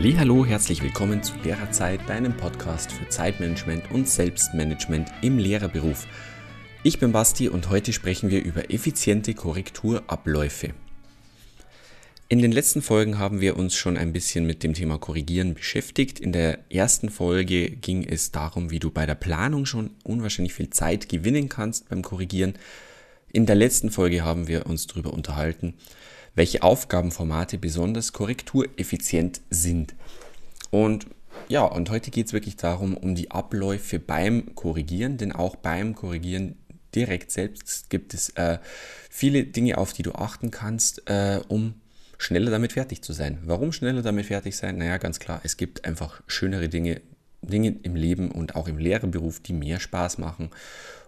Hallo, herzlich willkommen zu Lehrerzeit, deinem Podcast für Zeitmanagement und Selbstmanagement im Lehrerberuf. Ich bin Basti und heute sprechen wir über effiziente Korrekturabläufe. In den letzten Folgen haben wir uns schon ein bisschen mit dem Thema Korrigieren beschäftigt. In der ersten Folge ging es darum, wie du bei der Planung schon unwahrscheinlich viel Zeit gewinnen kannst beim Korrigieren. In der letzten Folge haben wir uns darüber unterhalten, welche Aufgabenformate besonders korrektureffizient sind. Und ja, und heute geht es wirklich darum, um die Abläufe beim Korrigieren, denn auch beim Korrigieren direkt selbst gibt es äh, viele Dinge, auf die du achten kannst, äh, um schneller damit fertig zu sein. Warum schneller damit fertig sein? Naja, ganz klar, es gibt einfach schönere Dinge, Dinge im Leben und auch im Lehrerberuf, die mehr Spaß machen.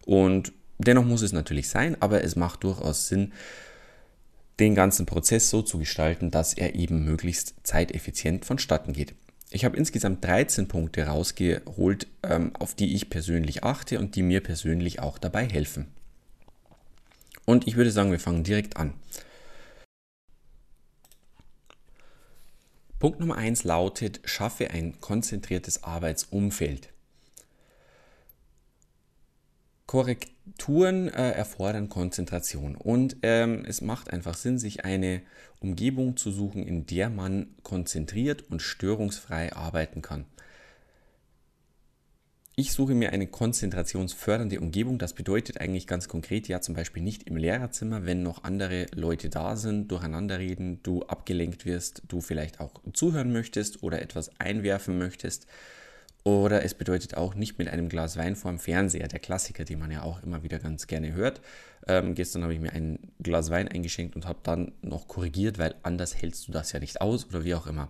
Und dennoch muss es natürlich sein, aber es macht durchaus Sinn, den ganzen Prozess so zu gestalten, dass er eben möglichst zeiteffizient vonstatten geht. Ich habe insgesamt 13 Punkte rausgeholt, ähm, auf die ich persönlich achte und die mir persönlich auch dabei helfen. Und ich würde sagen, wir fangen direkt an. Punkt Nummer 1 lautet, schaffe ein konzentriertes Arbeitsumfeld. Korrekturen äh, erfordern Konzentration und ähm, es macht einfach Sinn, sich eine Umgebung zu suchen, in der man konzentriert und störungsfrei arbeiten kann. Ich suche mir eine konzentrationsfördernde Umgebung. Das bedeutet eigentlich ganz konkret ja zum Beispiel nicht im Lehrerzimmer, wenn noch andere Leute da sind, durcheinander reden, du abgelenkt wirst, du vielleicht auch zuhören möchtest oder etwas einwerfen möchtest oder es bedeutet auch nicht mit einem Glas Wein vorm Fernseher, der Klassiker, den man ja auch immer wieder ganz gerne hört. Ähm, gestern habe ich mir ein Glas Wein eingeschenkt und habe dann noch korrigiert, weil anders hältst du das ja nicht aus oder wie auch immer.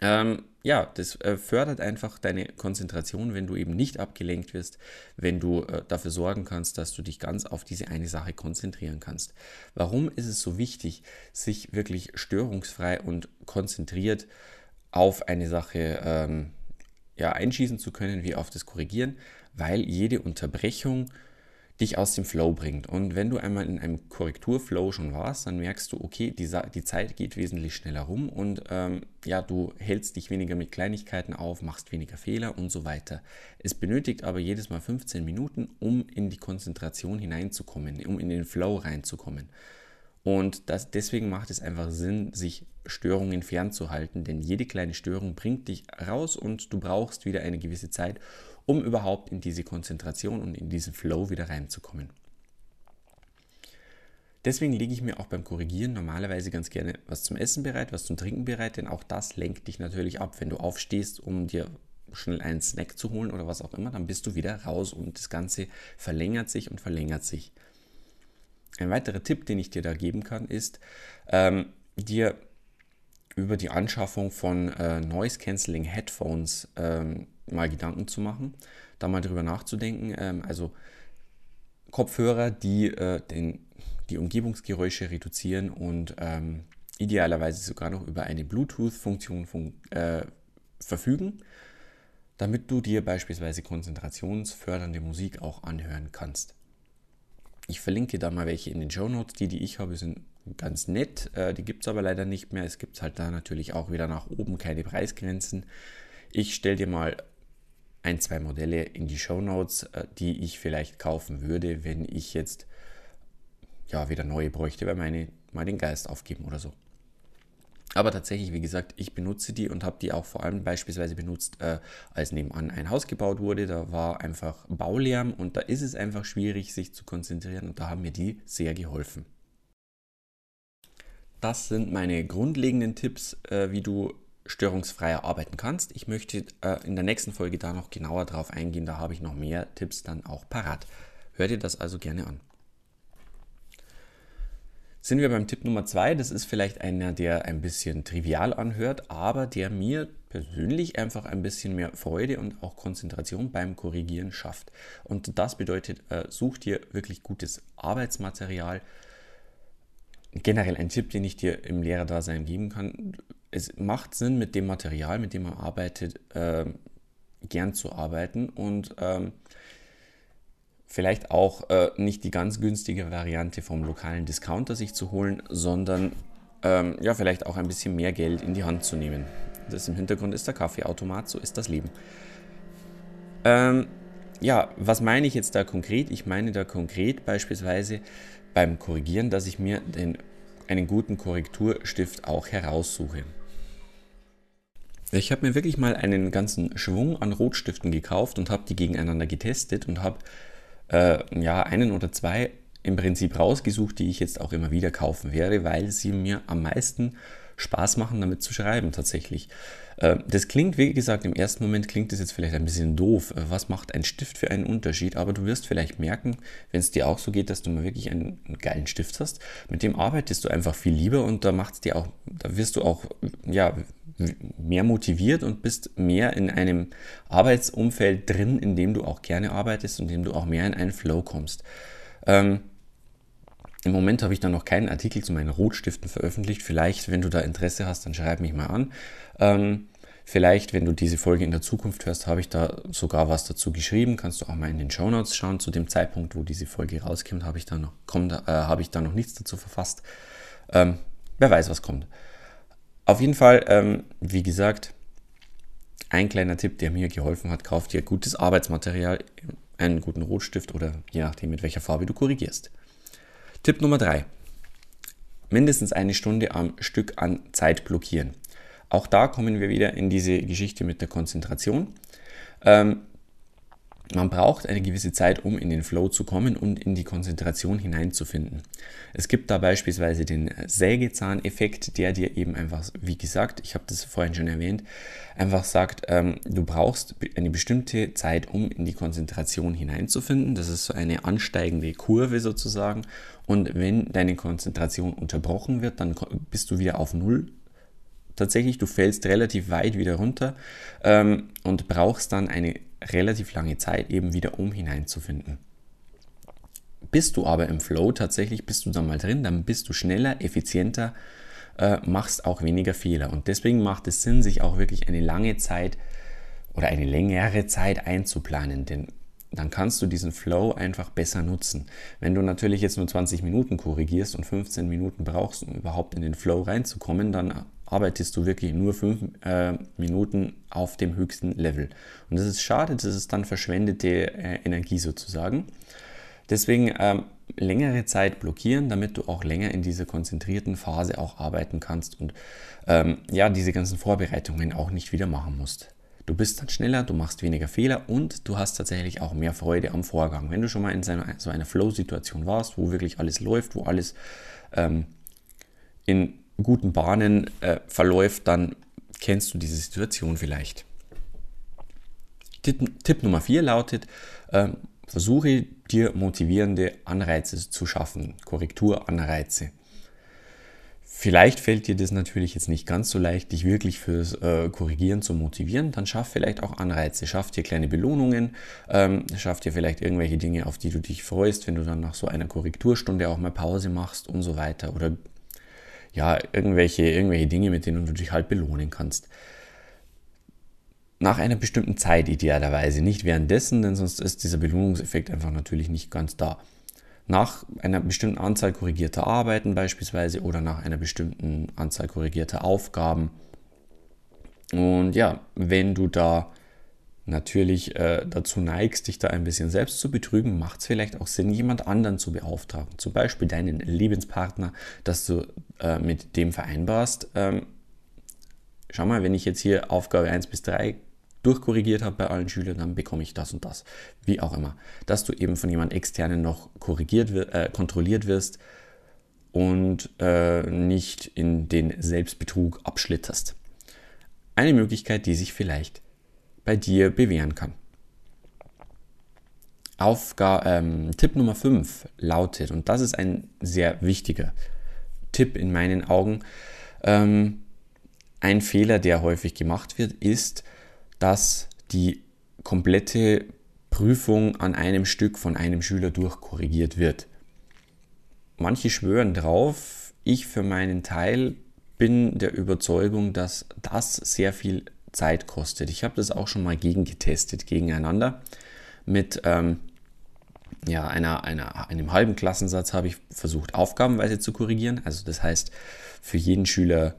Ähm, ja, das äh, fördert einfach deine Konzentration, wenn du eben nicht abgelenkt wirst, wenn du äh, dafür sorgen kannst, dass du dich ganz auf diese eine Sache konzentrieren kannst. Warum ist es so wichtig, sich wirklich störungsfrei und konzentriert auf eine Sache ähm, ja, einschießen zu können, wie auf das Korrigieren, weil jede Unterbrechung dich aus dem Flow bringt. Und wenn du einmal in einem Korrekturflow schon warst, dann merkst du, okay, die, die Zeit geht wesentlich schneller rum und ähm, ja, du hältst dich weniger mit Kleinigkeiten auf, machst weniger Fehler und so weiter. Es benötigt aber jedes Mal 15 Minuten, um in die Konzentration hineinzukommen, um in den Flow reinzukommen. Und das, deswegen macht es einfach Sinn, sich Störungen fernzuhalten, denn jede kleine Störung bringt dich raus und du brauchst wieder eine gewisse Zeit, um überhaupt in diese Konzentration und in diesen Flow wieder reinzukommen. Deswegen lege ich mir auch beim Korrigieren normalerweise ganz gerne was zum Essen bereit, was zum Trinken bereit, denn auch das lenkt dich natürlich ab. Wenn du aufstehst, um dir schnell einen Snack zu holen oder was auch immer, dann bist du wieder raus und das Ganze verlängert sich und verlängert sich. Ein weiterer Tipp, den ich dir da geben kann, ist, ähm, dir über die Anschaffung von äh, Noise Cancelling Headphones ähm, mal Gedanken zu machen, da mal drüber nachzudenken. Ähm, also Kopfhörer, die äh, den, die Umgebungsgeräusche reduzieren und ähm, idealerweise sogar noch über eine Bluetooth-Funktion fun äh, verfügen, damit du dir beispielsweise konzentrationsfördernde Musik auch anhören kannst. Ich verlinke da mal welche in den Show Notes. Die, die ich habe, sind ganz nett. Äh, die gibt es aber leider nicht mehr. Es gibt halt da natürlich auch wieder nach oben keine Preisgrenzen. Ich stelle dir mal ein, zwei Modelle in die Show Notes, äh, die ich vielleicht kaufen würde, wenn ich jetzt ja wieder neue bräuchte, weil meine mal den Geist aufgeben oder so. Aber tatsächlich, wie gesagt, ich benutze die und habe die auch vor allem beispielsweise benutzt, äh, als nebenan ein Haus gebaut wurde. Da war einfach Baulärm und da ist es einfach schwierig, sich zu konzentrieren und da haben mir die sehr geholfen. Das sind meine grundlegenden Tipps, äh, wie du störungsfreier arbeiten kannst. Ich möchte äh, in der nächsten Folge da noch genauer drauf eingehen. Da habe ich noch mehr Tipps dann auch parat. Hör dir das also gerne an sind wir beim Tipp Nummer zwei. Das ist vielleicht einer, der ein bisschen trivial anhört, aber der mir persönlich einfach ein bisschen mehr Freude und auch Konzentration beim Korrigieren schafft. Und das bedeutet, äh, such dir wirklich gutes Arbeitsmaterial. Generell ein Tipp, den ich dir im Lehrerdasein geben kann. Es macht Sinn, mit dem Material, mit dem man arbeitet, äh, gern zu arbeiten und ähm, vielleicht auch äh, nicht die ganz günstige Variante vom lokalen Discounter sich zu holen, sondern ähm, ja, vielleicht auch ein bisschen mehr Geld in die Hand zu nehmen. das im Hintergrund ist der Kaffeeautomat, so ist das Leben. Ähm, ja, was meine ich jetzt da konkret? Ich meine da konkret beispielsweise beim Korrigieren, dass ich mir den, einen guten Korrekturstift auch heraussuche. Ich habe mir wirklich mal einen ganzen Schwung an Rotstiften gekauft und habe die gegeneinander getestet und habe äh, ja einen oder zwei im Prinzip rausgesucht, die ich jetzt auch immer wieder kaufen werde, weil sie mir am meisten Spaß machen, damit zu schreiben tatsächlich. Äh, das klingt, wie gesagt, im ersten Moment klingt das jetzt vielleicht ein bisschen doof. Äh, was macht ein Stift für einen Unterschied? Aber du wirst vielleicht merken, wenn es dir auch so geht, dass du mal wirklich einen, einen geilen Stift hast. Mit dem arbeitest du einfach viel lieber und da macht dir auch, da wirst du auch, ja, mehr motiviert und bist mehr in einem Arbeitsumfeld drin, in dem du auch gerne arbeitest und in dem du auch mehr in einen Flow kommst. Ähm, Im Moment habe ich da noch keinen Artikel zu meinen Rotstiften veröffentlicht. Vielleicht, wenn du da Interesse hast, dann schreib mich mal an. Ähm, vielleicht, wenn du diese Folge in der Zukunft hörst, habe ich da sogar was dazu geschrieben. Kannst du auch mal in den Show Notes schauen. Zu dem Zeitpunkt, wo diese Folge rauskommt, habe ich da noch, kommt, äh, habe ich da noch nichts dazu verfasst. Ähm, wer weiß, was kommt. Auf jeden Fall, ähm, wie gesagt, ein kleiner Tipp, der mir geholfen hat, kauf dir gutes Arbeitsmaterial, einen guten Rotstift oder je nachdem, mit welcher Farbe du korrigierst. Tipp Nummer 3. Mindestens eine Stunde am Stück an Zeit blockieren. Auch da kommen wir wieder in diese Geschichte mit der Konzentration. Ähm, man braucht eine gewisse Zeit, um in den Flow zu kommen und in die Konzentration hineinzufinden. Es gibt da beispielsweise den Sägezahneffekt, der dir eben einfach, wie gesagt, ich habe das vorhin schon erwähnt, einfach sagt, ähm, du brauchst eine bestimmte Zeit, um in die Konzentration hineinzufinden. Das ist so eine ansteigende Kurve sozusagen. Und wenn deine Konzentration unterbrochen wird, dann bist du wieder auf Null tatsächlich, du fällst relativ weit wieder runter ähm, und brauchst dann eine relativ lange Zeit eben wieder um hineinzufinden. Bist du aber im Flow tatsächlich, bist du da mal drin, dann bist du schneller, effizienter, äh, machst auch weniger Fehler. Und deswegen macht es Sinn, sich auch wirklich eine lange Zeit oder eine längere Zeit einzuplanen, denn dann kannst du diesen Flow einfach besser nutzen. Wenn du natürlich jetzt nur 20 Minuten korrigierst und 15 Minuten brauchst, um überhaupt in den Flow reinzukommen, dann arbeitest du wirklich nur fünf äh, Minuten auf dem höchsten Level. Und das ist schade, das ist dann verschwendete äh, Energie sozusagen. Deswegen ähm, längere Zeit blockieren, damit du auch länger in dieser konzentrierten Phase auch arbeiten kannst und ähm, ja, diese ganzen Vorbereitungen auch nicht wieder machen musst. Du bist dann schneller, du machst weniger Fehler und du hast tatsächlich auch mehr Freude am Vorgang. Wenn du schon mal in so einer Flow-Situation warst, wo wirklich alles läuft, wo alles ähm, in guten Bahnen äh, verläuft, dann kennst du diese Situation vielleicht. Tipp, Tipp Nummer 4 lautet, äh, versuche dir motivierende Anreize zu schaffen, Korrekturanreize. Vielleicht fällt dir das natürlich jetzt nicht ganz so leicht, dich wirklich fürs äh, Korrigieren zu motivieren. Dann schaff vielleicht auch Anreize, schaff dir kleine Belohnungen, ähm, schaff dir vielleicht irgendwelche Dinge, auf die du dich freust, wenn du dann nach so einer Korrekturstunde auch mal Pause machst und so weiter. Oder ja, irgendwelche, irgendwelche Dinge, mit denen du dich halt belohnen kannst. Nach einer bestimmten Zeit idealerweise, nicht währenddessen, denn sonst ist dieser Belohnungseffekt einfach natürlich nicht ganz da. Nach einer bestimmten Anzahl korrigierter Arbeiten beispielsweise oder nach einer bestimmten Anzahl korrigierter Aufgaben. Und ja, wenn du da natürlich äh, dazu neigst, dich da ein bisschen selbst zu betrügen, macht es vielleicht auch Sinn, jemand anderen zu beauftragen. Zum Beispiel deinen Lebenspartner, dass du äh, mit dem vereinbarst. Ähm, schau mal, wenn ich jetzt hier Aufgabe 1 bis 3 durchkorrigiert habe bei allen Schülern, dann bekomme ich das und das. Wie auch immer. Dass du eben von jemand externen noch korrigiert, äh, kontrolliert wirst und äh, nicht in den Selbstbetrug abschlitterst. Eine Möglichkeit, die sich vielleicht bei dir bewähren kann. Aufga ähm, Tipp Nummer 5 lautet, und das ist ein sehr wichtiger Tipp in meinen Augen, ähm, ein Fehler, der häufig gemacht wird, ist, dass die komplette Prüfung an einem Stück von einem Schüler durchkorrigiert wird. Manche schwören drauf, ich für meinen Teil bin der Überzeugung, dass das sehr viel Zeit kostet. Ich habe das auch schon mal gegengetestet, gegeneinander. Mit ähm, ja, einer, einer, einem halben Klassensatz habe ich versucht, aufgabenweise zu korrigieren. Also das heißt, für jeden Schüler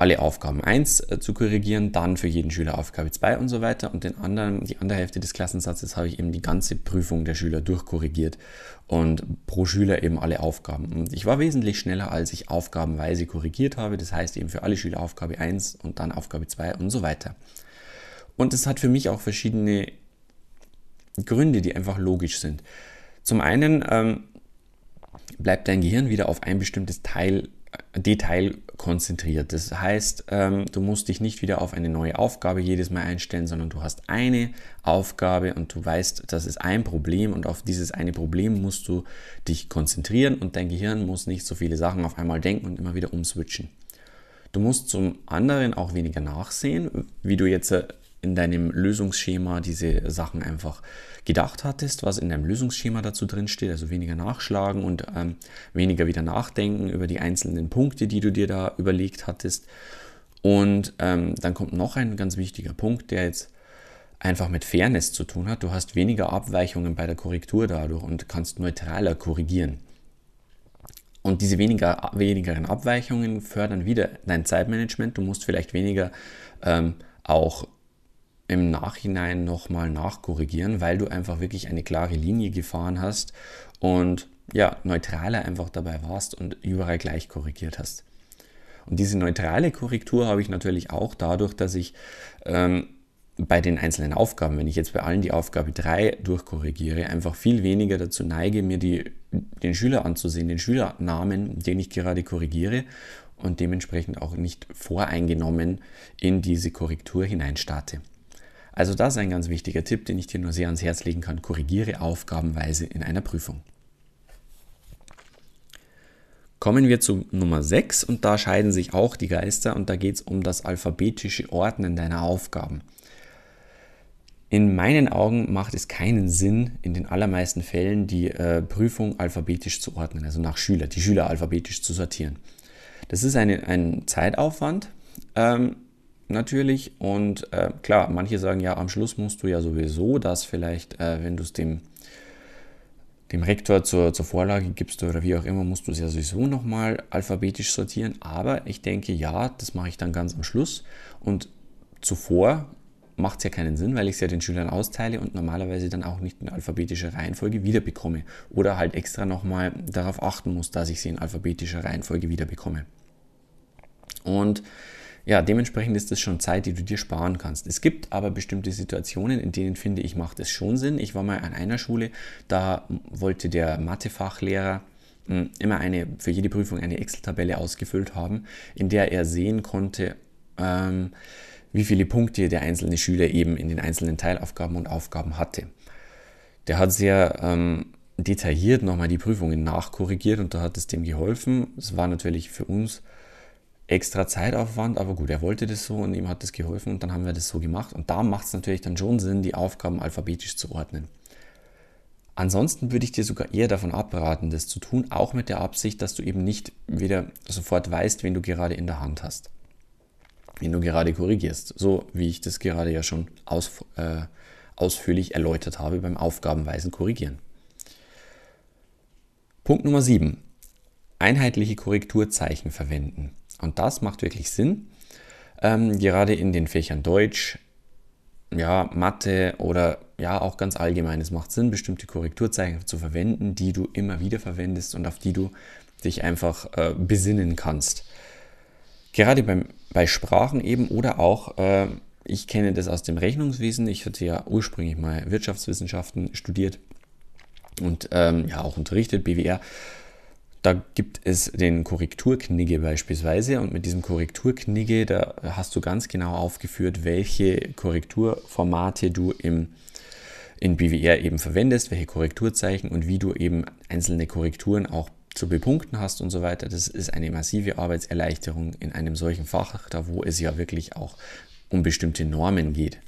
alle Aufgaben 1 äh, zu korrigieren, dann für jeden Schüler Aufgabe 2 und so weiter. Und den anderen, die andere Hälfte des Klassensatzes habe ich eben die ganze Prüfung der Schüler durchkorrigiert und pro Schüler eben alle Aufgaben. Und ich war wesentlich schneller, als ich aufgabenweise korrigiert habe. Das heißt eben für alle Schüler Aufgabe 1 und dann Aufgabe 2 und so weiter. Und es hat für mich auch verschiedene Gründe, die einfach logisch sind. Zum einen ähm, bleibt dein Gehirn wieder auf ein bestimmtes Teil, äh, Detail konzentriert. Das heißt, ähm, du musst dich nicht wieder auf eine neue Aufgabe jedes Mal einstellen, sondern du hast eine Aufgabe und du weißt, das ist ein Problem und auf dieses eine Problem musst du dich konzentrieren und dein Gehirn muss nicht so viele Sachen auf einmal denken und immer wieder umswitchen. Du musst zum anderen auch weniger nachsehen, wie du jetzt äh, in deinem Lösungsschema diese Sachen einfach gedacht hattest, was in deinem Lösungsschema dazu drin steht, also weniger nachschlagen und ähm, weniger wieder nachdenken über die einzelnen Punkte, die du dir da überlegt hattest. Und ähm, dann kommt noch ein ganz wichtiger Punkt, der jetzt einfach mit Fairness zu tun hat. Du hast weniger Abweichungen bei der Korrektur dadurch und kannst neutraler korrigieren. Und diese weniger, wenigeren Abweichungen fördern wieder dein Zeitmanagement. Du musst vielleicht weniger ähm, auch im Nachhinein nochmal nachkorrigieren, weil du einfach wirklich eine klare Linie gefahren hast und ja, neutraler einfach dabei warst und überall gleich korrigiert hast. Und diese neutrale Korrektur habe ich natürlich auch dadurch, dass ich ähm, bei den einzelnen Aufgaben, wenn ich jetzt bei allen die Aufgabe 3 durchkorrigiere, einfach viel weniger dazu neige, mir die, den Schüler anzusehen, den Schülernamen, den ich gerade korrigiere und dementsprechend auch nicht voreingenommen in diese Korrektur hineinstarte. Also das ist ein ganz wichtiger Tipp, den ich dir nur sehr ans Herz legen kann. Korrigiere aufgabenweise in einer Prüfung. Kommen wir zu Nummer 6 und da scheiden sich auch die Geister und da geht es um das alphabetische Ordnen deiner Aufgaben. In meinen Augen macht es keinen Sinn, in den allermeisten Fällen die äh, Prüfung alphabetisch zu ordnen, also nach Schüler, die Schüler alphabetisch zu sortieren. Das ist eine, ein Zeitaufwand, ähm, natürlich. Und äh, klar, manche sagen ja, am Schluss musst du ja sowieso das vielleicht, äh, wenn du es dem, dem Rektor zur, zur Vorlage gibst oder wie auch immer, musst du es ja sowieso nochmal alphabetisch sortieren. Aber ich denke, ja, das mache ich dann ganz am Schluss. Und zuvor macht es ja keinen Sinn, weil ich es ja den Schülern austeile und normalerweise dann auch nicht in alphabetischer Reihenfolge wiederbekomme. Oder halt extra nochmal darauf achten muss, dass ich sie in alphabetischer Reihenfolge wiederbekomme. Und ja, dementsprechend ist das schon Zeit, die du dir sparen kannst. Es gibt aber bestimmte Situationen, in denen finde ich, macht es schon Sinn. Ich war mal an einer Schule, da wollte der Mathefachlehrer hm, immer eine, für jede Prüfung eine Excel-Tabelle ausgefüllt haben, in der er sehen konnte, ähm, wie viele Punkte der einzelne Schüler eben in den einzelnen Teilaufgaben und Aufgaben hatte. Der hat sehr ähm, detailliert nochmal die Prüfungen nachkorrigiert und da hat es dem geholfen. Es war natürlich für uns extra Zeitaufwand, aber gut, er wollte das so und ihm hat das geholfen und dann haben wir das so gemacht. Und da macht es natürlich dann schon Sinn, die Aufgaben alphabetisch zu ordnen. Ansonsten würde ich dir sogar eher davon abraten, das zu tun, auch mit der Absicht, dass du eben nicht wieder sofort weißt, wen du gerade in der Hand hast. Wen du gerade korrigierst. So wie ich das gerade ja schon aus, äh, ausführlich erläutert habe beim Aufgabenweisen Korrigieren. Punkt Nummer 7. Einheitliche Korrekturzeichen verwenden. Und das macht wirklich Sinn. Ähm, gerade in den Fächern Deutsch, ja, Mathe oder ja, auch ganz allgemein. Es macht Sinn, bestimmte Korrekturzeichen zu verwenden, die du immer wieder verwendest und auf die du dich einfach äh, besinnen kannst. Gerade beim, bei Sprachen eben oder auch, äh, ich kenne das aus dem Rechnungswesen. Ich hatte ja ursprünglich mal Wirtschaftswissenschaften studiert und ähm, ja auch unterrichtet, BWR. Da gibt es den Korrekturknigge beispielsweise und mit diesem Korrekturknigge, da hast du ganz genau aufgeführt, welche Korrekturformate du im, in BWR eben verwendest, welche Korrekturzeichen und wie du eben einzelne Korrekturen auch zu bepunkten hast und so weiter. Das ist eine massive Arbeitserleichterung in einem solchen Fach, da wo es ja wirklich auch um bestimmte Normen geht.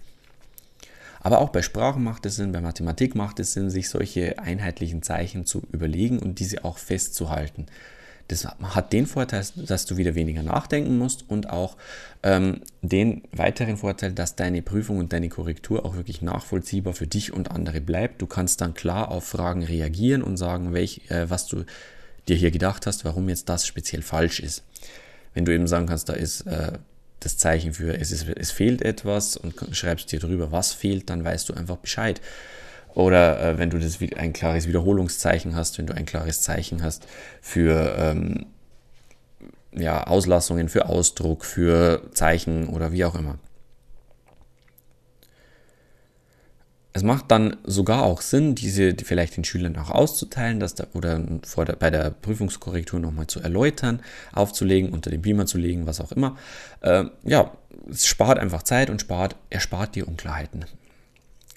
Aber auch bei Sprachen macht es Sinn, bei Mathematik macht es Sinn, sich solche einheitlichen Zeichen zu überlegen und diese auch festzuhalten. Das hat den Vorteil, dass du wieder weniger nachdenken musst und auch ähm, den weiteren Vorteil, dass deine Prüfung und deine Korrektur auch wirklich nachvollziehbar für dich und andere bleibt. Du kannst dann klar auf Fragen reagieren und sagen, welch, äh, was du dir hier gedacht hast, warum jetzt das speziell falsch ist. Wenn du eben sagen kannst, da ist äh, das Zeichen für es, ist, es fehlt etwas und schreibst dir drüber, was fehlt, dann weißt du einfach Bescheid. Oder äh, wenn du das ein klares Wiederholungszeichen hast, wenn du ein klares Zeichen hast für ähm, ja, Auslassungen, für Ausdruck, für Zeichen oder wie auch immer. Es macht dann sogar auch Sinn, diese die vielleicht den Schülern auch auszuteilen, dass da, oder vor der, bei der Prüfungskorrektur nochmal zu erläutern, aufzulegen, unter den Beamer zu legen, was auch immer. Äh, ja, es spart einfach Zeit und spart, erspart dir Unklarheiten.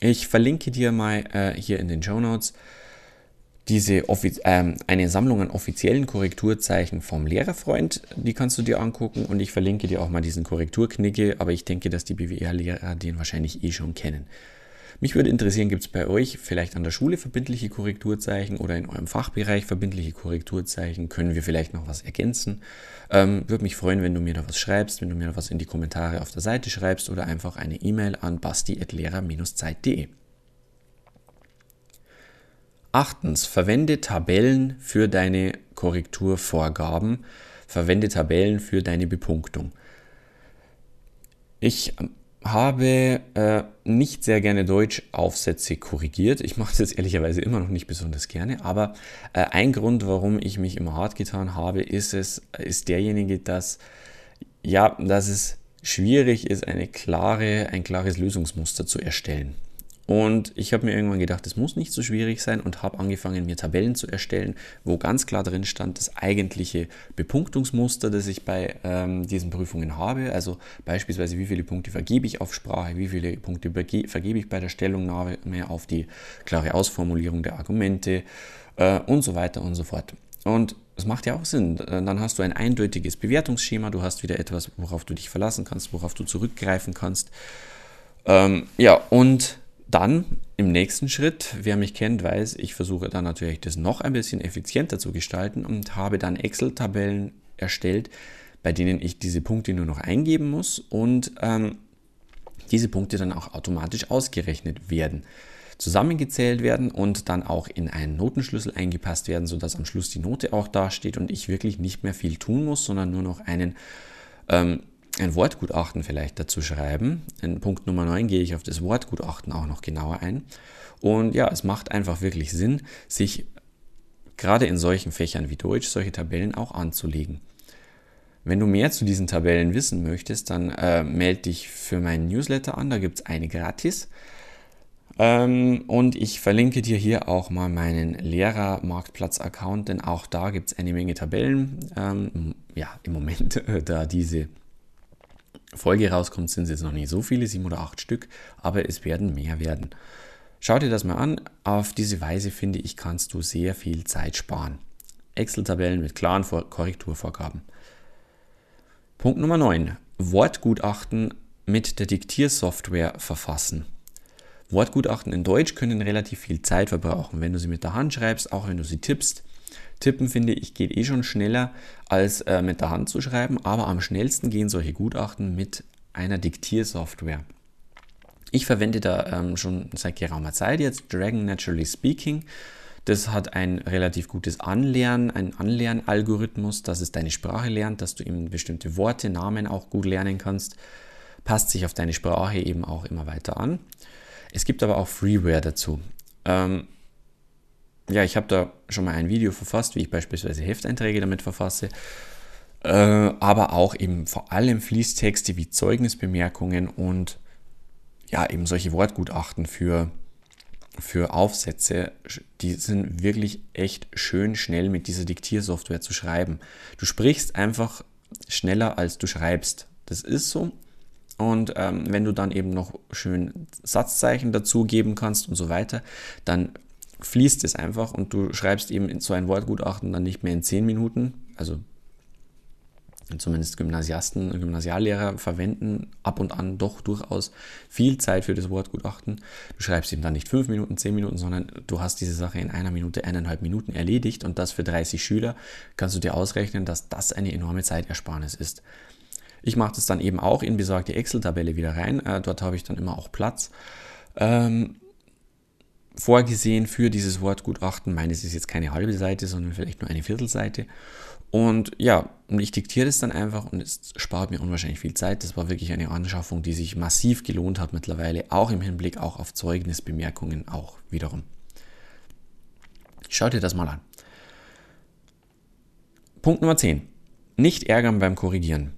Ich verlinke dir mal äh, hier in den Show Notes diese ähm, eine Sammlung an offiziellen Korrekturzeichen vom Lehrerfreund, die kannst du dir angucken und ich verlinke dir auch mal diesen Korrekturknicke, aber ich denke, dass die BWR-Lehrer den wahrscheinlich eh schon kennen. Mich würde interessieren, gibt es bei euch vielleicht an der Schule verbindliche Korrekturzeichen oder in eurem Fachbereich verbindliche Korrekturzeichen? Können wir vielleicht noch was ergänzen? Ähm, würde mich freuen, wenn du mir da was schreibst, wenn du mir da was in die Kommentare auf der Seite schreibst oder einfach eine E-Mail an basti.lehrer-zeit.de. Achtens, verwende Tabellen für deine Korrekturvorgaben, verwende Tabellen für deine Bepunktung. Ich habe äh, nicht sehr gerne Deutsch-Aufsätze korrigiert. Ich mache das ehrlicherweise immer noch nicht besonders gerne, aber äh, ein Grund, warum ich mich immer hart getan habe, ist es, ist derjenige, dass ja, dass es schwierig ist, eine klare, ein klares Lösungsmuster zu erstellen. Und ich habe mir irgendwann gedacht, es muss nicht so schwierig sein und habe angefangen, mir Tabellen zu erstellen, wo ganz klar drin stand, das eigentliche Bepunktungsmuster, das ich bei ähm, diesen Prüfungen habe. Also beispielsweise, wie viele Punkte vergebe ich auf Sprache, wie viele Punkte vergebe ich bei der Stellungnahme auf die klare Ausformulierung der Argumente äh, und so weiter und so fort. Und es macht ja auch Sinn. Dann hast du ein eindeutiges Bewertungsschema, du hast wieder etwas, worauf du dich verlassen kannst, worauf du zurückgreifen kannst. Ähm, ja, und dann im nächsten Schritt, wer mich kennt, weiß, ich versuche dann natürlich das noch ein bisschen effizienter zu gestalten und habe dann Excel-Tabellen erstellt, bei denen ich diese Punkte nur noch eingeben muss und ähm, diese Punkte dann auch automatisch ausgerechnet werden, zusammengezählt werden und dann auch in einen Notenschlüssel eingepasst werden, sodass am Schluss die Note auch dasteht und ich wirklich nicht mehr viel tun muss, sondern nur noch einen ähm, ein Wortgutachten vielleicht dazu schreiben. In Punkt Nummer 9 gehe ich auf das Wortgutachten auch noch genauer ein. Und ja, es macht einfach wirklich Sinn, sich gerade in solchen Fächern wie Deutsch solche Tabellen auch anzulegen. Wenn du mehr zu diesen Tabellen wissen möchtest, dann äh, melde dich für meinen Newsletter an, da gibt es eine gratis. Ähm, und ich verlinke dir hier auch mal meinen Lehrer-Marktplatz-Account, denn auch da gibt es eine Menge Tabellen. Ähm, ja, im Moment, da diese Folge rauskommt, sind es jetzt noch nicht so viele, sieben oder acht Stück, aber es werden mehr werden. Schau dir das mal an. Auf diese Weise, finde ich, kannst du sehr viel Zeit sparen. Excel-Tabellen mit klaren Korrekturvorgaben. Punkt Nummer 9. Wortgutachten mit der Diktiersoftware verfassen. Wortgutachten in Deutsch können relativ viel Zeit verbrauchen, wenn du sie mit der Hand schreibst, auch wenn du sie tippst. Tippen finde ich geht eh schon schneller als äh, mit der Hand zu schreiben, aber am schnellsten gehen solche Gutachten mit einer Diktiersoftware. Ich verwende da ähm, schon seit geraumer Zeit jetzt Dragon Naturally Speaking. Das hat ein relativ gutes Anlernen, ein Anlernalgorithmus, dass es deine Sprache lernt, dass du eben bestimmte Worte, Namen auch gut lernen kannst. Passt sich auf deine Sprache eben auch immer weiter an. Es gibt aber auch Freeware dazu. Ähm, ja, ich habe da schon mal ein Video verfasst, wie ich beispielsweise Hefteinträge damit verfasse, äh, aber auch eben vor allem Fließtexte wie Zeugnisbemerkungen und ja, eben solche Wortgutachten für, für Aufsätze, die sind wirklich echt schön schnell mit dieser Diktiersoftware zu schreiben. Du sprichst einfach schneller, als du schreibst. Das ist so. Und ähm, wenn du dann eben noch schön Satzzeichen dazugeben kannst und so weiter, dann fließt es einfach und du schreibst eben so ein Wortgutachten dann nicht mehr in zehn Minuten. Also zumindest Gymnasiasten, Gymnasiallehrer verwenden ab und an doch durchaus viel Zeit für das Wortgutachten. Du schreibst eben dann nicht fünf Minuten, zehn Minuten, sondern du hast diese Sache in einer Minute, eineinhalb Minuten erledigt und das für 30 Schüler kannst du dir ausrechnen, dass das eine enorme Zeitersparnis ist. Ich mache das dann eben auch in besagte Excel-Tabelle wieder rein. Äh, dort habe ich dann immer auch Platz. Ähm, vorgesehen für dieses Wortgutachten. Meines ist jetzt keine halbe Seite, sondern vielleicht nur eine Viertelseite. Und ja, ich diktiere das dann einfach und es spart mir unwahrscheinlich viel Zeit. Das war wirklich eine Anschaffung, die sich massiv gelohnt hat mittlerweile, auch im Hinblick auch auf Zeugnisbemerkungen auch wiederum. Schau dir das mal an. Punkt Nummer 10. Nicht ärgern beim Korrigieren.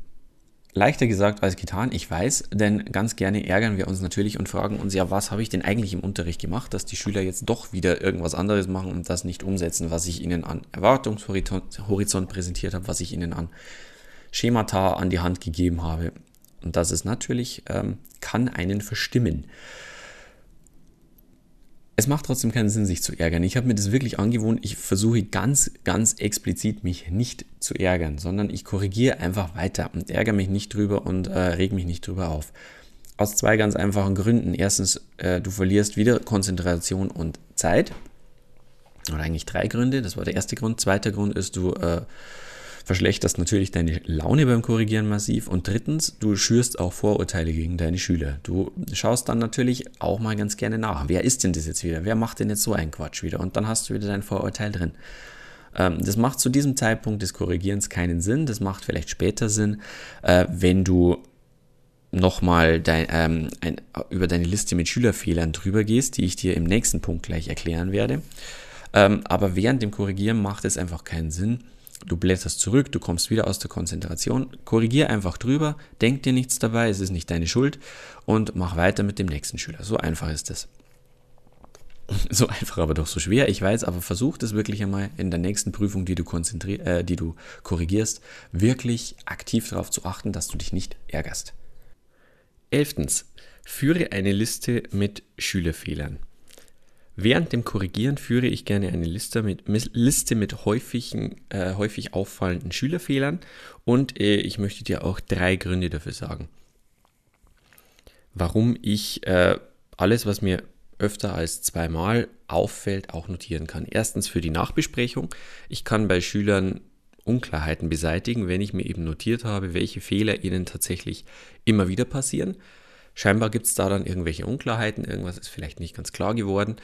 Leichter gesagt als getan, ich weiß, denn ganz gerne ärgern wir uns natürlich und fragen uns ja, was habe ich denn eigentlich im Unterricht gemacht, dass die Schüler jetzt doch wieder irgendwas anderes machen und das nicht umsetzen, was ich ihnen an Erwartungshorizont präsentiert habe, was ich ihnen an Schemata an die Hand gegeben habe. Und das ist natürlich, ähm, kann einen verstimmen es macht trotzdem keinen Sinn, sich zu ärgern. Ich habe mir das wirklich angewohnt. Ich versuche ganz, ganz explizit mich nicht zu ärgern, sondern ich korrigiere einfach weiter und ärgere mich nicht drüber und äh, reg mich nicht drüber auf. Aus zwei ganz einfachen Gründen. Erstens, äh, du verlierst wieder Konzentration und Zeit. Oder eigentlich drei Gründe. Das war der erste Grund. Zweiter Grund ist, du äh, verschlechterst natürlich deine Laune beim Korrigieren massiv. Und drittens, du schürst auch Vorurteile gegen deine Schüler. Du schaust dann natürlich auch mal ganz gerne nach. Wer ist denn das jetzt wieder? Wer macht denn jetzt so einen Quatsch wieder? Und dann hast du wieder dein Vorurteil drin. Ähm, das macht zu diesem Zeitpunkt des Korrigierens keinen Sinn. Das macht vielleicht später Sinn, äh, wenn du nochmal dein, ähm, ein, über deine Liste mit Schülerfehlern drüber gehst, die ich dir im nächsten Punkt gleich erklären werde. Ähm, aber während dem Korrigieren macht es einfach keinen Sinn, Du blätterst zurück, du kommst wieder aus der Konzentration, korrigier einfach drüber, denk dir nichts dabei, es ist nicht deine Schuld und mach weiter mit dem nächsten Schüler. So einfach ist es. So einfach, aber doch so schwer. Ich weiß, aber versuch das wirklich einmal in der nächsten Prüfung, die du, äh, die du korrigierst, wirklich aktiv darauf zu achten, dass du dich nicht ärgerst. Elftens, führe eine Liste mit Schülerfehlern. Während dem Korrigieren führe ich gerne eine Liste mit, Liste mit häufigen, äh, häufig auffallenden Schülerfehlern und äh, ich möchte dir auch drei Gründe dafür sagen, warum ich äh, alles, was mir öfter als zweimal auffällt, auch notieren kann. Erstens für die Nachbesprechung. Ich kann bei Schülern Unklarheiten beseitigen, wenn ich mir eben notiert habe, welche Fehler ihnen tatsächlich immer wieder passieren. Scheinbar gibt es da dann irgendwelche Unklarheiten, irgendwas ist vielleicht nicht ganz klar geworden.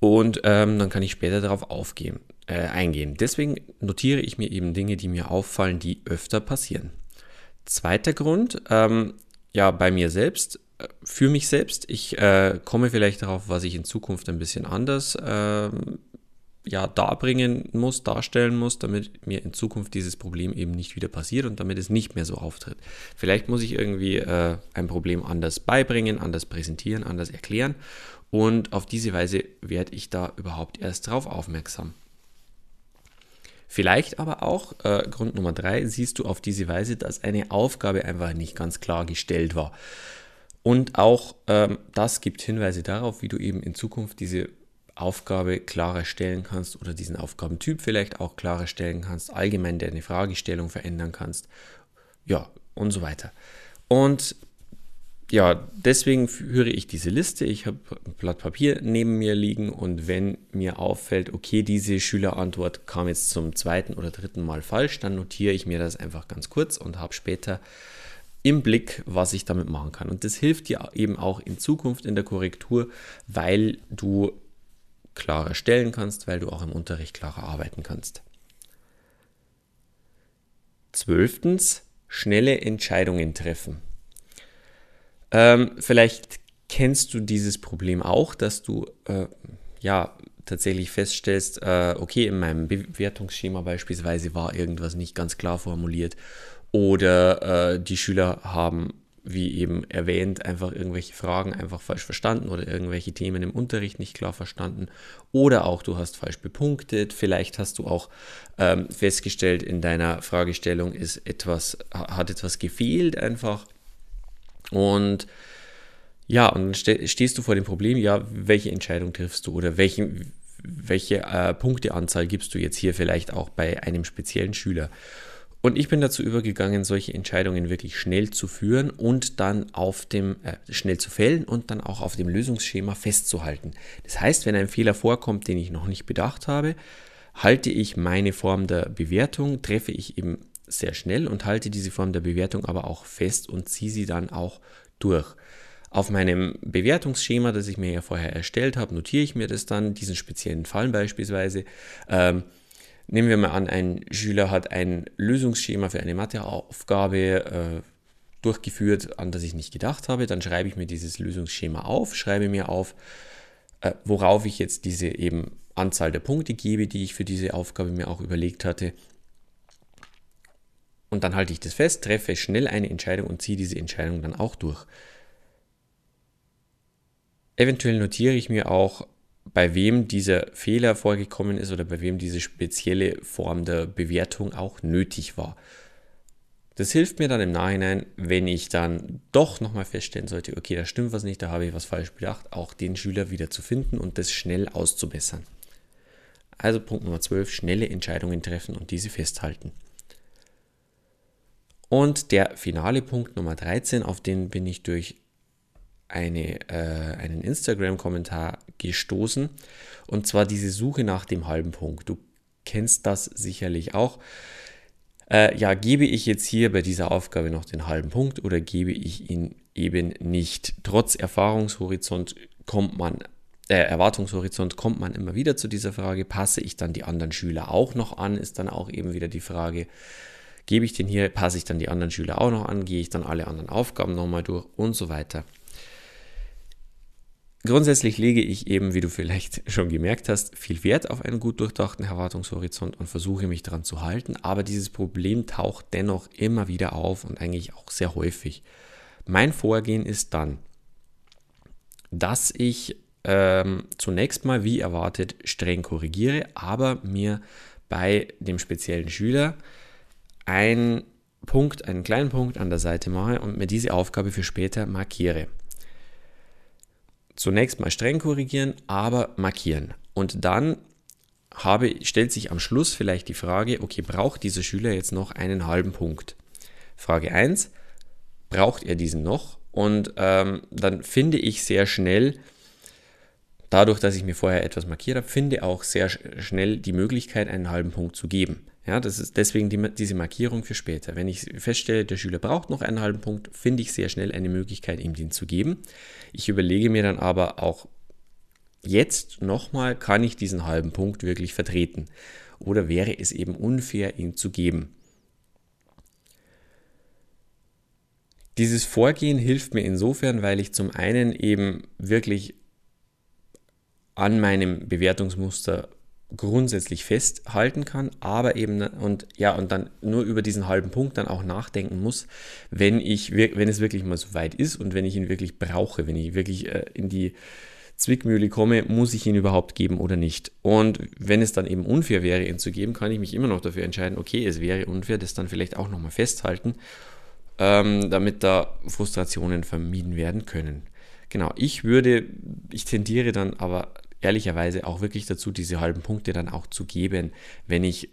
Und ähm, dann kann ich später darauf aufgehen, äh, eingehen. Deswegen notiere ich mir eben Dinge, die mir auffallen, die öfter passieren. Zweiter Grund, ähm, ja, bei mir selbst, äh, für mich selbst. Ich äh, komme vielleicht darauf, was ich in Zukunft ein bisschen anders ähm, ja, darbringen muss, darstellen muss, damit mir in Zukunft dieses Problem eben nicht wieder passiert und damit es nicht mehr so auftritt. Vielleicht muss ich irgendwie äh, ein Problem anders beibringen, anders präsentieren, anders erklären und auf diese Weise werde ich da überhaupt erst drauf aufmerksam. Vielleicht aber auch, äh, Grund Nummer drei, siehst du auf diese Weise, dass eine Aufgabe einfach nicht ganz klar gestellt war. Und auch ähm, das gibt Hinweise darauf, wie du eben in Zukunft diese Aufgabe klarer stellen kannst oder diesen Aufgabentyp vielleicht auch klarer stellen kannst, allgemein deine Fragestellung verändern kannst, ja, und so weiter. Und ja, deswegen führe ich diese Liste. Ich habe ein Blatt Papier neben mir liegen und wenn mir auffällt, okay, diese Schülerantwort kam jetzt zum zweiten oder dritten Mal falsch, dann notiere ich mir das einfach ganz kurz und habe später im Blick, was ich damit machen kann. Und das hilft dir eben auch in Zukunft in der Korrektur, weil du klarer stellen kannst, weil du auch im Unterricht klarer arbeiten kannst. Zwölftens, schnelle Entscheidungen treffen. Ähm, vielleicht kennst du dieses Problem auch, dass du äh, ja tatsächlich feststellst, äh, okay, in meinem Bewertungsschema beispielsweise war irgendwas nicht ganz klar formuliert oder äh, die Schüler haben wie eben erwähnt, einfach irgendwelche Fragen einfach falsch verstanden oder irgendwelche Themen im Unterricht nicht klar verstanden. Oder auch du hast falsch bepunktet, vielleicht hast du auch ähm, festgestellt, in deiner Fragestellung ist etwas, hat etwas gefehlt einfach. Und ja, und dann stehst du vor dem Problem, ja, welche Entscheidung triffst du oder welchen, welche äh, Punkteanzahl gibst du jetzt hier vielleicht auch bei einem speziellen Schüler? Und ich bin dazu übergegangen, solche Entscheidungen wirklich schnell zu führen und dann auf dem, äh, schnell zu fällen und dann auch auf dem Lösungsschema festzuhalten. Das heißt, wenn ein Fehler vorkommt, den ich noch nicht bedacht habe, halte ich meine Form der Bewertung, treffe ich eben sehr schnell und halte diese Form der Bewertung aber auch fest und ziehe sie dann auch durch. Auf meinem Bewertungsschema, das ich mir ja vorher erstellt habe, notiere ich mir das dann, diesen speziellen Fall beispielsweise. Ähm, nehmen wir mal an, ein Schüler hat ein Lösungsschema für eine Matheaufgabe äh, durchgeführt, an das ich nicht gedacht habe. Dann schreibe ich mir dieses Lösungsschema auf, schreibe mir auf, äh, worauf ich jetzt diese eben Anzahl der Punkte gebe, die ich für diese Aufgabe mir auch überlegt hatte. Und dann halte ich das fest, treffe schnell eine Entscheidung und ziehe diese Entscheidung dann auch durch. Eventuell notiere ich mir auch, bei wem dieser Fehler vorgekommen ist oder bei wem diese spezielle Form der Bewertung auch nötig war. Das hilft mir dann im Nachhinein, wenn ich dann doch nochmal feststellen sollte, okay, da stimmt was nicht, da habe ich was falsch bedacht, auch den Schüler wieder zu finden und das schnell auszubessern. Also Punkt Nummer 12, schnelle Entscheidungen treffen und diese festhalten. Und der finale Punkt Nummer 13, auf den bin ich durch eine, äh, einen Instagram-Kommentar gestoßen. Und zwar diese Suche nach dem halben Punkt. Du kennst das sicherlich auch. Äh, ja, gebe ich jetzt hier bei dieser Aufgabe noch den halben Punkt oder gebe ich ihn eben nicht? Trotz Erfahrungshorizont kommt man, äh, Erwartungshorizont kommt man immer wieder zu dieser Frage. Passe ich dann die anderen Schüler auch noch an? Ist dann auch eben wieder die Frage, gebe ich den hier, passe ich dann die anderen Schüler auch noch an? Gehe ich dann alle anderen Aufgaben nochmal durch und so weiter? Grundsätzlich lege ich eben, wie du vielleicht schon gemerkt hast, viel Wert auf einen gut durchdachten Erwartungshorizont und versuche mich daran zu halten, aber dieses Problem taucht dennoch immer wieder auf und eigentlich auch sehr häufig. Mein Vorgehen ist dann, dass ich ähm, zunächst mal wie erwartet streng korrigiere, aber mir bei dem speziellen Schüler einen Punkt, einen kleinen Punkt an der Seite mache und mir diese Aufgabe für später markiere zunächst mal streng korrigieren, aber markieren. Und dann habe, stellt sich am Schluss vielleicht die Frage, okay, braucht dieser Schüler jetzt noch einen halben Punkt? Frage 1, braucht er diesen noch? Und ähm, dann finde ich sehr schnell, dadurch, dass ich mir vorher etwas markiert habe, finde auch sehr schnell die Möglichkeit, einen halben Punkt zu geben. Ja, das ist deswegen die, diese Markierung für später. Wenn ich feststelle, der Schüler braucht noch einen halben Punkt, finde ich sehr schnell eine Möglichkeit, ihm den zu geben. Ich überlege mir dann aber auch jetzt nochmal, kann ich diesen halben Punkt wirklich vertreten? Oder wäre es eben unfair, ihn zu geben? Dieses Vorgehen hilft mir insofern, weil ich zum einen eben wirklich an meinem Bewertungsmuster grundsätzlich festhalten kann, aber eben und ja und dann nur über diesen halben Punkt dann auch nachdenken muss, wenn ich wenn es wirklich mal so weit ist und wenn ich ihn wirklich brauche, wenn ich wirklich äh, in die Zwickmühle komme, muss ich ihn überhaupt geben oder nicht. Und wenn es dann eben unfair wäre, ihn zu geben, kann ich mich immer noch dafür entscheiden, okay, es wäre unfair, das dann vielleicht auch nochmal festhalten, ähm, damit da Frustrationen vermieden werden können. Genau, ich würde, ich tendiere dann aber ehrlicherweise auch wirklich dazu, diese halben Punkte dann auch zu geben, wenn ich,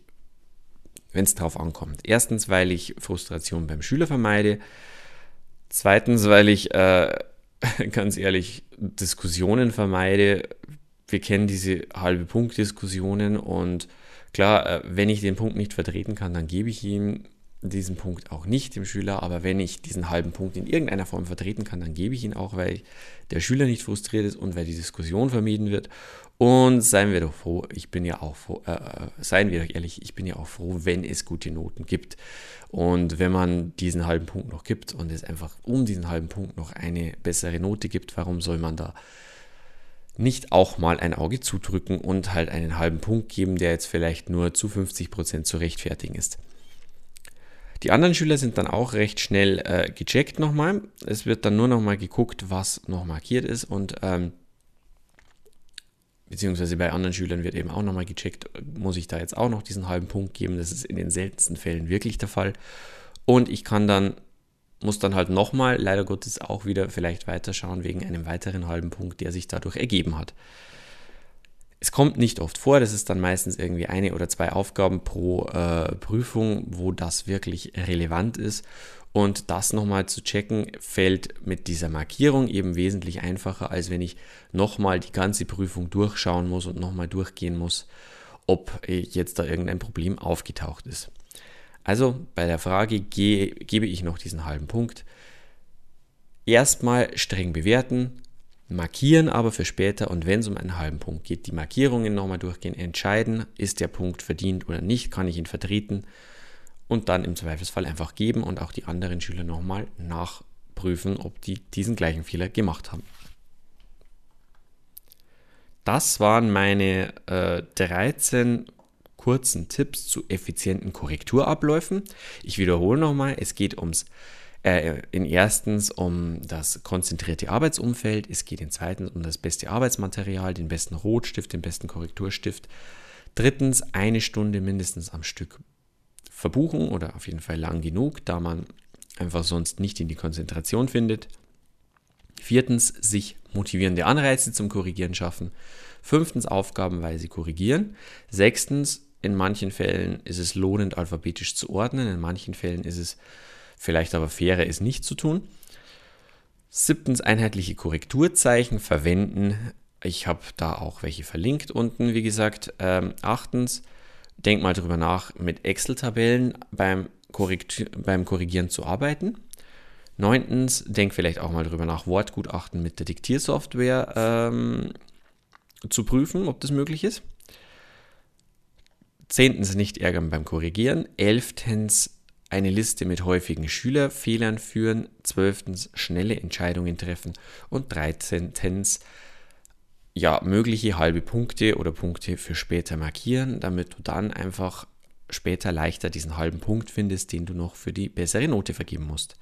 wenn es drauf ankommt. Erstens, weil ich Frustration beim Schüler vermeide. Zweitens, weil ich äh, ganz ehrlich Diskussionen vermeide. Wir kennen diese halbe Punkt-Diskussionen und klar, äh, wenn ich den Punkt nicht vertreten kann, dann gebe ich ihm diesen Punkt auch nicht dem Schüler, aber wenn ich diesen halben Punkt in irgendeiner Form vertreten kann, dann gebe ich ihn auch, weil der Schüler nicht frustriert ist und weil die Diskussion vermieden wird. Und seien wir doch froh, ich bin ja auch froh, äh, seien wir doch ehrlich, ich bin ja auch froh, wenn es gute Noten gibt. Und wenn man diesen halben Punkt noch gibt und es einfach um diesen halben Punkt noch eine bessere Note gibt, warum soll man da nicht auch mal ein Auge zudrücken und halt einen halben Punkt geben, der jetzt vielleicht nur zu 50 Prozent zu rechtfertigen ist. Die anderen Schüler sind dann auch recht schnell äh, gecheckt nochmal. Es wird dann nur nochmal geguckt, was noch markiert ist und ähm, beziehungsweise bei anderen Schülern wird eben auch nochmal gecheckt, muss ich da jetzt auch noch diesen halben Punkt geben. Das ist in den seltensten Fällen wirklich der Fall. Und ich kann dann, muss dann halt nochmal, leider Gottes auch wieder vielleicht weiterschauen wegen einem weiteren halben Punkt, der sich dadurch ergeben hat. Es kommt nicht oft vor, das ist dann meistens irgendwie eine oder zwei Aufgaben pro äh, Prüfung, wo das wirklich relevant ist. Und das nochmal zu checken, fällt mit dieser Markierung eben wesentlich einfacher, als wenn ich nochmal die ganze Prüfung durchschauen muss und nochmal durchgehen muss, ob jetzt da irgendein Problem aufgetaucht ist. Also bei der Frage, gebe ich noch diesen halben Punkt? erstmal streng bewerten, markieren aber für später und wenn es um einen halben Punkt geht, die Markierungen nochmal durchgehen, entscheiden, ist der Punkt verdient oder nicht, kann ich ihn vertreten und dann im Zweifelsfall einfach geben und auch die anderen Schüler nochmal nachprüfen, ob die diesen gleichen Fehler gemacht haben. Das waren meine äh, 13 kurzen Tipps zu effizienten Korrekturabläufen. Ich wiederhole nochmal, es geht ums äh, in erstens um das konzentrierte Arbeitsumfeld, es geht in zweitens um das beste Arbeitsmaterial, den besten Rotstift, den besten Korrekturstift. Drittens eine Stunde mindestens am Stück verbuchen oder auf jeden Fall lang genug, da man einfach sonst nicht in die Konzentration findet. Viertens, sich motivierende Anreize zum Korrigieren schaffen. Fünftens, aufgabenweise korrigieren. Sechstens, in manchen Fällen ist es lohnend, alphabetisch zu ordnen. In manchen Fällen ist es vielleicht aber fairer, es nicht zu tun. Siebtens, einheitliche Korrekturzeichen verwenden. Ich habe da auch welche verlinkt unten, wie gesagt. Ähm, achtens, denk mal drüber nach, mit Excel-Tabellen beim, beim Korrigieren zu arbeiten. Neuntens, denk vielleicht auch mal drüber nach, Wortgutachten mit der Diktiersoftware ähm, zu prüfen, ob das möglich ist. Zehntens, nicht ärgern beim Korrigieren. Elftens, eine Liste mit häufigen Schülerfehlern führen. Zwölftens, schnelle Entscheidungen treffen. Und dreizehntens, ja, mögliche halbe Punkte oder Punkte für später markieren, damit du dann einfach später leichter diesen halben Punkt findest, den du noch für die bessere Note vergeben musst.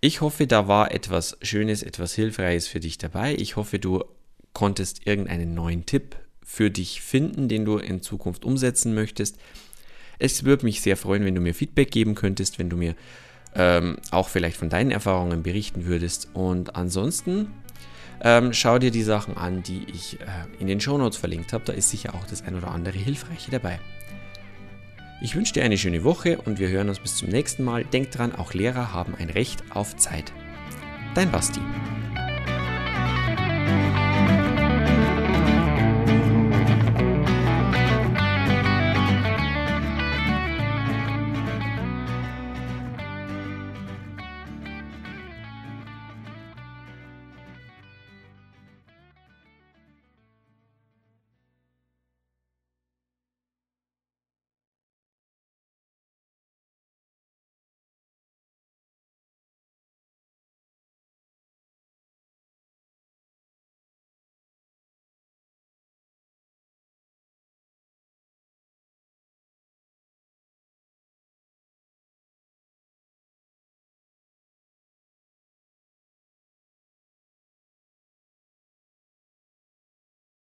Ich hoffe, da war etwas Schönes, etwas Hilfreiches für dich dabei. Ich hoffe, du konntest irgendeinen neuen Tipp für dich finden, den du in Zukunft umsetzen möchtest. Es würde mich sehr freuen, wenn du mir Feedback geben könntest, wenn du mir ähm, auch vielleicht von deinen Erfahrungen berichten würdest. Und ansonsten ähm, schau dir die Sachen an, die ich äh, in den Shownotes verlinkt habe. Da ist sicher auch das ein oder andere Hilfreiche dabei. Ich wünsche dir eine schöne Woche und wir hören uns bis zum nächsten Mal. Denk dran, auch Lehrer haben ein Recht auf Zeit. Dein Basti.